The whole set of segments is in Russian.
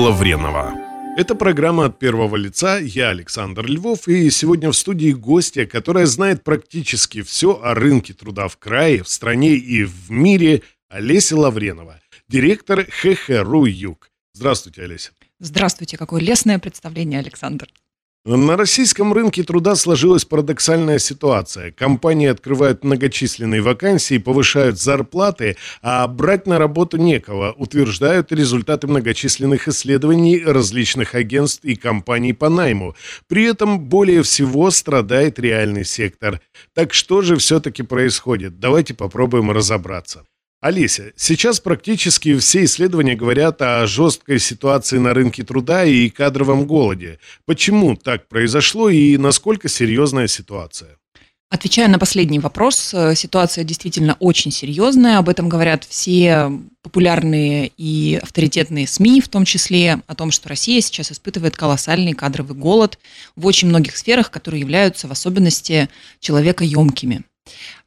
Лавренова. Это программа от первого лица. Я Александр Львов. И сегодня в студии гостья, которая знает практически все о рынке труда в крае, в стране и в мире, Олеся Лавренова, директор ХХРУ «Юг». Здравствуйте, Олеся. Здравствуйте. Какое лестное представление, Александр. На российском рынке труда сложилась парадоксальная ситуация. Компании открывают многочисленные вакансии, повышают зарплаты, а брать на работу некого, утверждают результаты многочисленных исследований различных агентств и компаний по найму. При этом более всего страдает реальный сектор. Так что же все-таки происходит? Давайте попробуем разобраться. Олеся, сейчас практически все исследования говорят о жесткой ситуации на рынке труда и кадровом голоде. Почему так произошло и насколько серьезная ситуация? Отвечая на последний вопрос, э, ситуация действительно очень серьезная. Об этом говорят все популярные и авторитетные СМИ, в том числе о том, что Россия сейчас испытывает колоссальный кадровый голод в очень многих сферах, которые являются в особенности человекоемкими.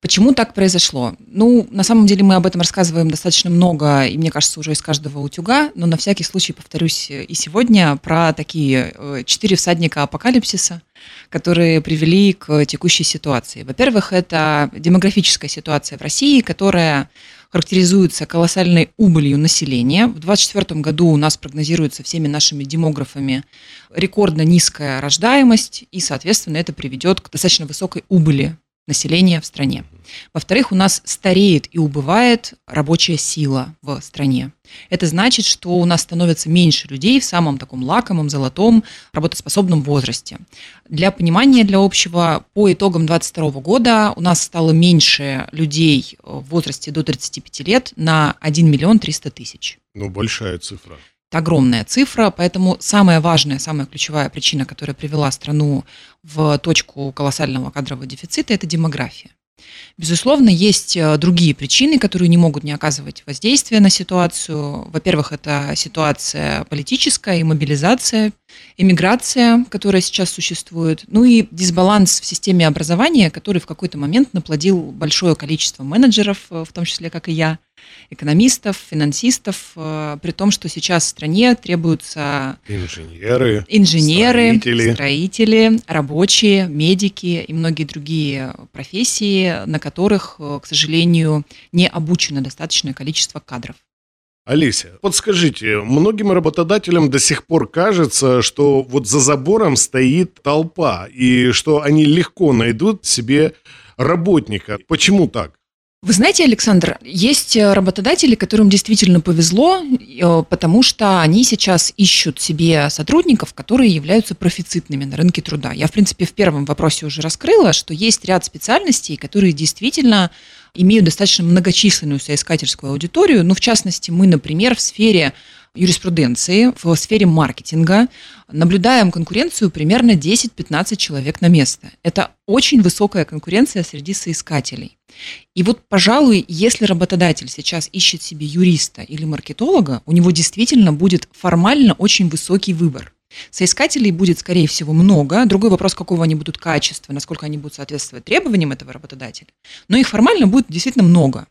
Почему так произошло? Ну, на самом деле мы об этом рассказываем достаточно много, и мне кажется, уже из каждого утюга, но на всякий случай повторюсь и сегодня про такие э, четыре всадника апокалипсиса, которые привели к текущей ситуации. Во-первых, это демографическая ситуация в России, которая характеризуется колоссальной убылью населения. В 2024 году у нас прогнозируется всеми нашими демографами рекордно низкая рождаемость, и, соответственно, это приведет к достаточно высокой убыли населения в стране. Во-вторых, у нас стареет и убывает рабочая сила в стране. Это значит, что у нас становится меньше людей в самом таком лакомом, золотом, работоспособном возрасте. Для понимания, для общего, по итогам 2022 года у нас стало меньше людей в возрасте до 35 лет на 1 миллион 300 тысяч. Ну, большая цифра. Огромная цифра, поэтому самая важная, самая ключевая причина, которая привела страну в точку колоссального кадрового дефицита, это демография. Безусловно, есть э, другие причины, которые не могут не оказывать воздействия на ситуацию. Во-первых, это ситуация политическая и мобилизация, эмиграция, которая сейчас существует, ну и дисбаланс в системе образования, который в какой-то момент наплодил большое количество менеджеров, э, в том числе, как и я, экономистов, финансистов, э, при том, что сейчас в стране требуются инженеры, инженеры строители. строители, рабочие, медики и многие другие профессии, на которых, э, к сожалению, не обучено достаточное количество кадров. Олеся, подскажите, многим работодателям до сих пор кажется, что вот за забором стоит толпа, и что они легко найдут себе работника. Почему так? Вы знаете, Александр, есть э, работодатели, которым действительно повезло, э, потому что они сейчас ищут себе сотрудников, которые являются профицитными на рынке труда. Я, в принципе, в первом вопросе уже раскрыла, что есть ряд специальностей, которые действительно имеют достаточно многочисленную соискательскую аудиторию. Ну, в частности, мы, например, в сфере юриспруденции, в сфере маркетинга наблюдаем конкуренцию примерно 10-15 человек на место. Это очень высокая конкуренция среди соискателей. И вот, пожалуй, если работодатель сейчас ищет себе юриста или маркетолога, у него действительно будет формально очень высокий выбор. Соискателей будет, скорее всего, много. Другой вопрос, какого они будут качества, насколько они будут соответствовать требованиям этого работодателя. Но их формально будет действительно много.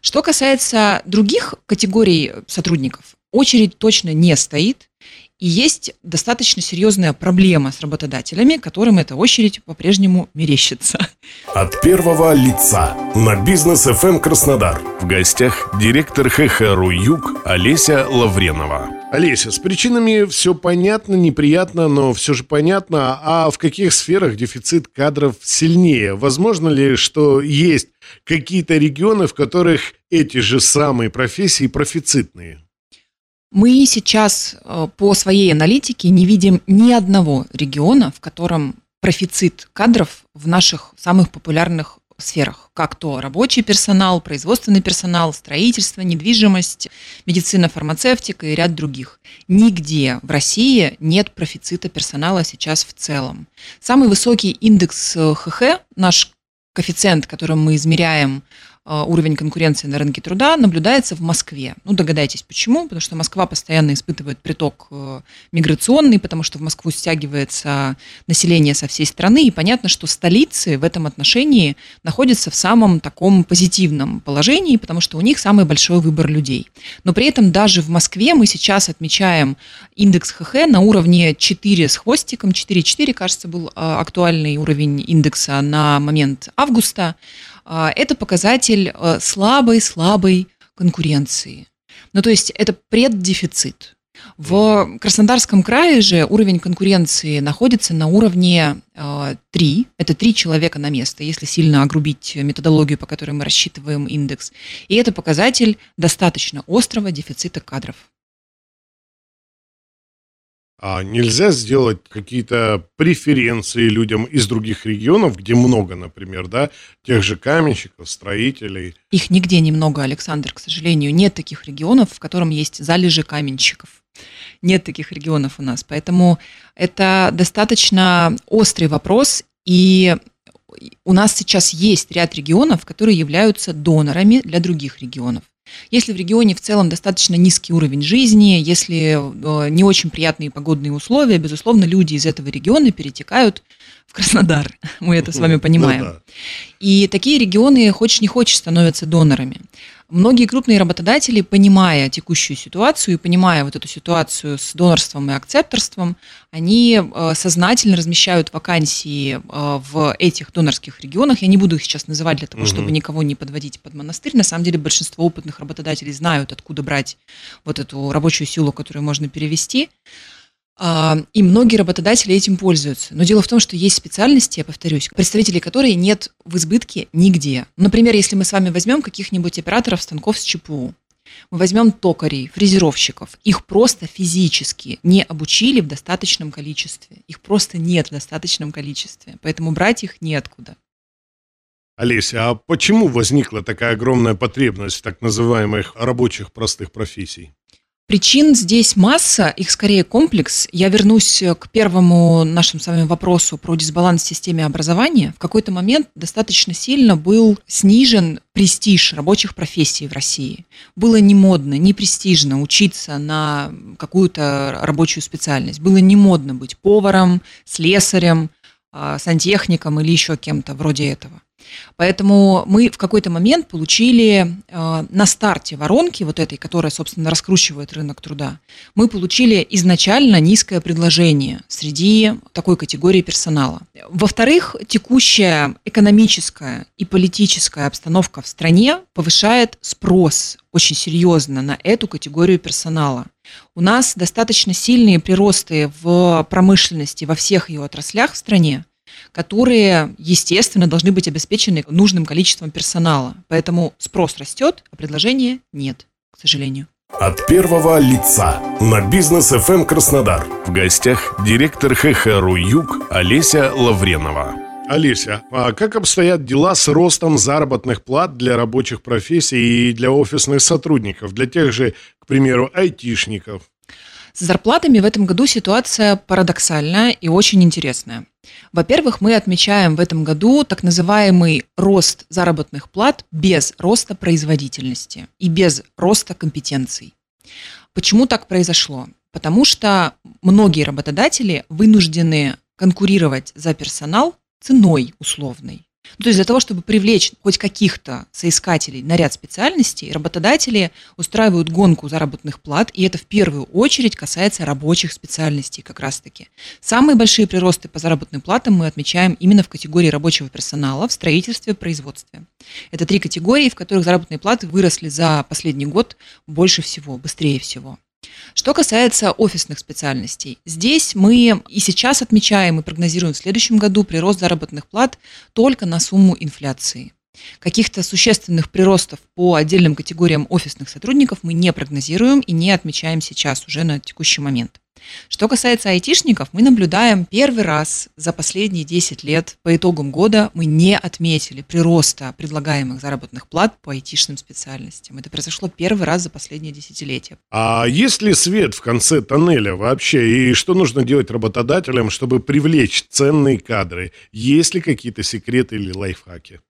Что касается других категорий сотрудников, очередь точно не стоит. И есть достаточно серьезная проблема с работодателями, которым эта очередь по-прежнему мерещится. От первого лица на бизнес FM эм Краснодар. В гостях директор ХХРУ Юг Олеся Лавренова. Олеся, с причинами все понятно, неприятно, но все же понятно. А в каких сферах дефицит кадров сильнее? Возможно ли, что есть какие-то регионы, в которых эти же самые профессии профицитные? Мы сейчас э, по своей аналитике не видим ни одного региона, в котором профицит кадров в наших самых популярных сферах, как то рабочий персонал, производственный персонал, строительство, недвижимость, медицина, фармацевтика и ряд других. Нигде в России нет профицита персонала сейчас в целом. Самый высокий индекс ХХ, наш коэффициент, которым мы измеряем Э, уровень конкуренции на рынке труда наблюдается в Москве. Ну, догадайтесь, почему? Потому что Москва постоянно испытывает приток э, миграционный, потому что в Москву стягивается население со всей страны, и понятно, что столицы в этом отношении находятся в самом таком позитивном положении, потому что у них самый большой выбор людей. Но при этом даже в Москве мы сейчас отмечаем индекс ХХ на уровне 4 с хвостиком, 4,4, кажется, был э, актуальный уровень индекса на момент августа. А, это показатель слабой-слабой э, конкуренции. Ну, то есть это преддефицит. В Краснодарском крае же уровень конкуренции находится на уровне э, 3. Это 3 человека на место, если сильно огрубить методологию, по которой мы рассчитываем индекс. И это показатель достаточно острого дефицита кадров. А нельзя сделать какие-то преференции людям из других регионов, где много, например, да, тех же каменщиков, строителей? Их нигде немного, Александр, к сожалению. Нет таких регионов, в котором есть залежи каменщиков. Нет таких регионов у нас. Поэтому это достаточно острый вопрос. И у нас сейчас есть ряд регионов, которые являются донорами для других регионов. Если в регионе в целом достаточно низкий уровень жизни, если э, не очень приятные погодные условия, безусловно, люди из этого региона перетекают в Краснодар. Мы это с вами ну понимаем. И такие регионы, хочешь не хочешь, становятся донорами. Многие крупные работодатели, понимая текущую ситуацию и понимая вот эту ситуацию с донорством и акцепторством, они э, сознательно размещают вакансии э, в этих донорских регионах. Я не буду их сейчас называть для того, угу. чтобы никого не подводить под монастырь. На самом деле большинство опытных работодателей знают, откуда брать вот эту рабочую силу, которую можно перевести. А, и многие работодатели этим пользуются. Но дело в том, что есть специальности, я повторюсь, представителей которой нет в избытке нигде. Например, если мы с вами возьмем каких-нибудь операторов станков с ЧПУ, мы возьмем токарей, фрезеровщиков. Их просто физически не обучили в достаточном количестве. Их просто нет в достаточном количестве. Поэтому брать их неоткуда. Олеся, а почему возникла такая огромная потребность в так называемых рабочих простых профессий? Причин здесь масса, их скорее комплекс. Я вернусь к первому нашему с вами вопросу про дисбаланс в системе образования. В какой-то момент достаточно сильно был снижен престиж рабочих профессий в России. Было не модно, не престижно учиться на какую-то рабочую специальность. Было не модно быть поваром, слесарем, сантехником или еще кем-то вроде этого. Поэтому мы в какой-то момент получили э, на старте воронки, вот этой, которая, собственно, раскручивает рынок труда, мы получили изначально низкое предложение среди такой категории персонала. Во-вторых, текущая экономическая и политическая обстановка в стране повышает спрос очень серьезно на эту категорию персонала. У нас достаточно сильные приросты в промышленности во всех ее отраслях в стране, которые, естественно, должны быть обеспечены нужным количеством персонала. Поэтому спрос растет, а предложения нет, к сожалению. От первого лица на бизнес FM эм Краснодар. В гостях директор ХХРУ Юг Олеся Лавренова. Олеся, а как обстоят дела с ростом заработных плат для рабочих профессий и для офисных сотрудников, для тех же, к примеру, айтишников? С зарплатами в этом году ситуация парадоксальная и очень интересная. Во-первых, мы отмечаем в этом году так называемый рост заработных плат без роста производительности и без роста компетенций. Почему так произошло? Потому что многие работодатели вынуждены конкурировать за персонал ценой условной. Ну, то есть для того, чтобы привлечь хоть каких-то соискателей на ряд специальностей, работодатели устраивают гонку заработных плат, и это в первую очередь касается рабочих специальностей как раз-таки. Самые большие приросты по заработным платам мы отмечаем именно в категории рабочего персонала в строительстве, производстве. Это три категории, в которых заработные платы выросли за последний год больше всего, быстрее всего. Что касается офисных специальностей, здесь мы и сейчас отмечаем и прогнозируем в следующем году прирост заработных плат только на сумму инфляции. Каких-то существенных приростов по отдельным категориям офисных сотрудников мы не прогнозируем и не отмечаем сейчас уже на текущий момент. Что касается айтишников, мы наблюдаем первый раз за последние 10 лет по итогам года мы не отметили прироста предлагаемых заработных плат по айтишным специальностям. Это произошло первый раз за последние десятилетия. А есть ли свет в конце тоннеля вообще? И что нужно делать работодателям, чтобы привлечь ценные кадры? Есть ли какие-то секреты или лайфхаки?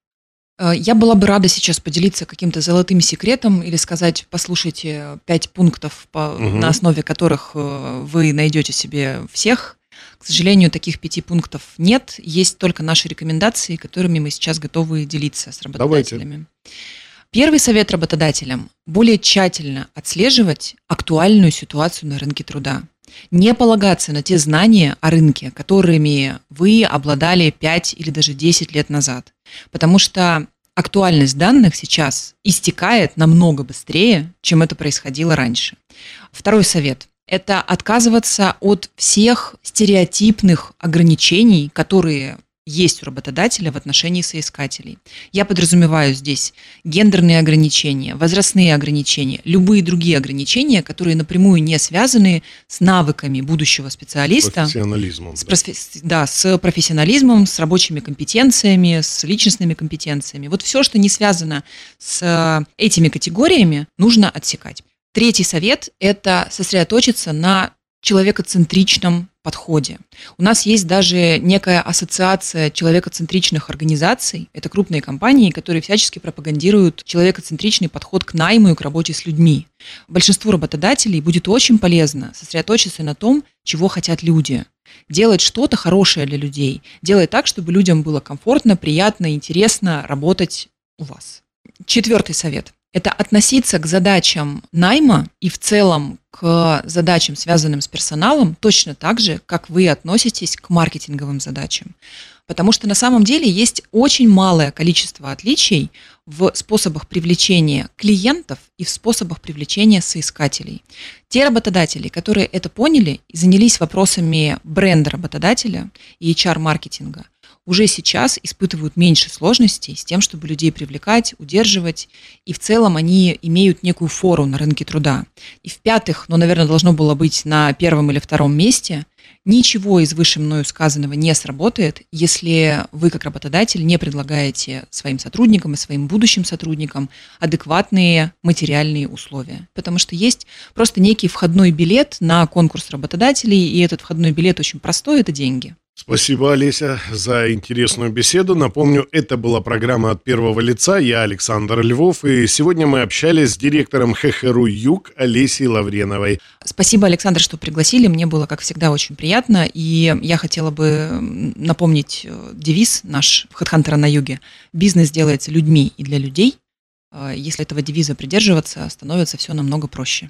Э, я была бы рада сейчас поделиться каким-то золотым секретом или сказать, послушайте пять пунктов, по, угу. на основе которых э, вы найдете себе всех. К сожалению, таких пяти пунктов нет. Есть только наши рекомендации, которыми мы сейчас готовы делиться с работодателями. Давайте. Первый совет работодателям – более тщательно отслеживать актуальную ситуацию на рынке труда. Не полагаться на те знания о рынке, которыми вы обладали 5 или даже 10 лет назад. Потому что актуальность данных сейчас истекает намного быстрее, чем это происходило раньше. Второй совет – это отказываться от всех стереотипных ограничений, которые есть у работодателя в отношении соискателей. Я подразумеваю здесь гендерные ограничения, возрастные ограничения, любые другие ограничения, которые напрямую не связаны с навыками будущего специалиста. Профессионализмом. С, да. да, с профессионализмом, с рабочими компетенциями, с личностными компетенциями. Вот все, что не связано с этими категориями, нужно отсекать. Третий совет – это сосредоточиться на человекоцентричном подходе. У нас есть даже некая ассоциация человекоцентричных организаций. Это крупные компании, которые всячески пропагандируют человекоцентричный подход к найму и к работе с людьми. Большинству работодателей будет очень полезно сосредоточиться на том, чего хотят люди. Делать что-то хорошее для людей. Делать так, чтобы людям было комфортно, приятно, интересно работать у вас. Четвертый совет это относиться к задачам найма и в целом к задачам, связанным с персоналом, точно так же, как вы относитесь к маркетинговым задачам. Потому что на самом деле есть очень малое количество отличий в способах привлечения клиентов и в способах привлечения соискателей. Те работодатели, которые это поняли и занялись вопросами бренда работодателя и HR-маркетинга, уже сейчас испытывают меньше сложностей с тем, чтобы людей привлекать, удерживать, и в целом они имеют некую фору на рынке труда. И в-пятых, но, наверное, должно было быть на первом или втором месте, ничего из выше мною сказанного не сработает, если вы, как работодатель, не предлагаете своим сотрудникам и своим будущим сотрудникам адекватные материальные условия. Потому что есть просто некий входной билет на конкурс работодателей, и этот входной билет очень простой – это деньги. Спасибо, Олеся, за интересную беседу. Напомню, это была программа «От первого лица». Я Александр Львов, и сегодня мы общались с директором ХХРУ «Юг» Олесей Лавреновой. Спасибо, Александр, что пригласили. Мне было, как всегда, очень приятно. И я хотела бы напомнить э, девиз наш HeadHunter на юге. «Бизнес делается людьми и для людей». Э, если этого девиза придерживаться, становится все намного проще.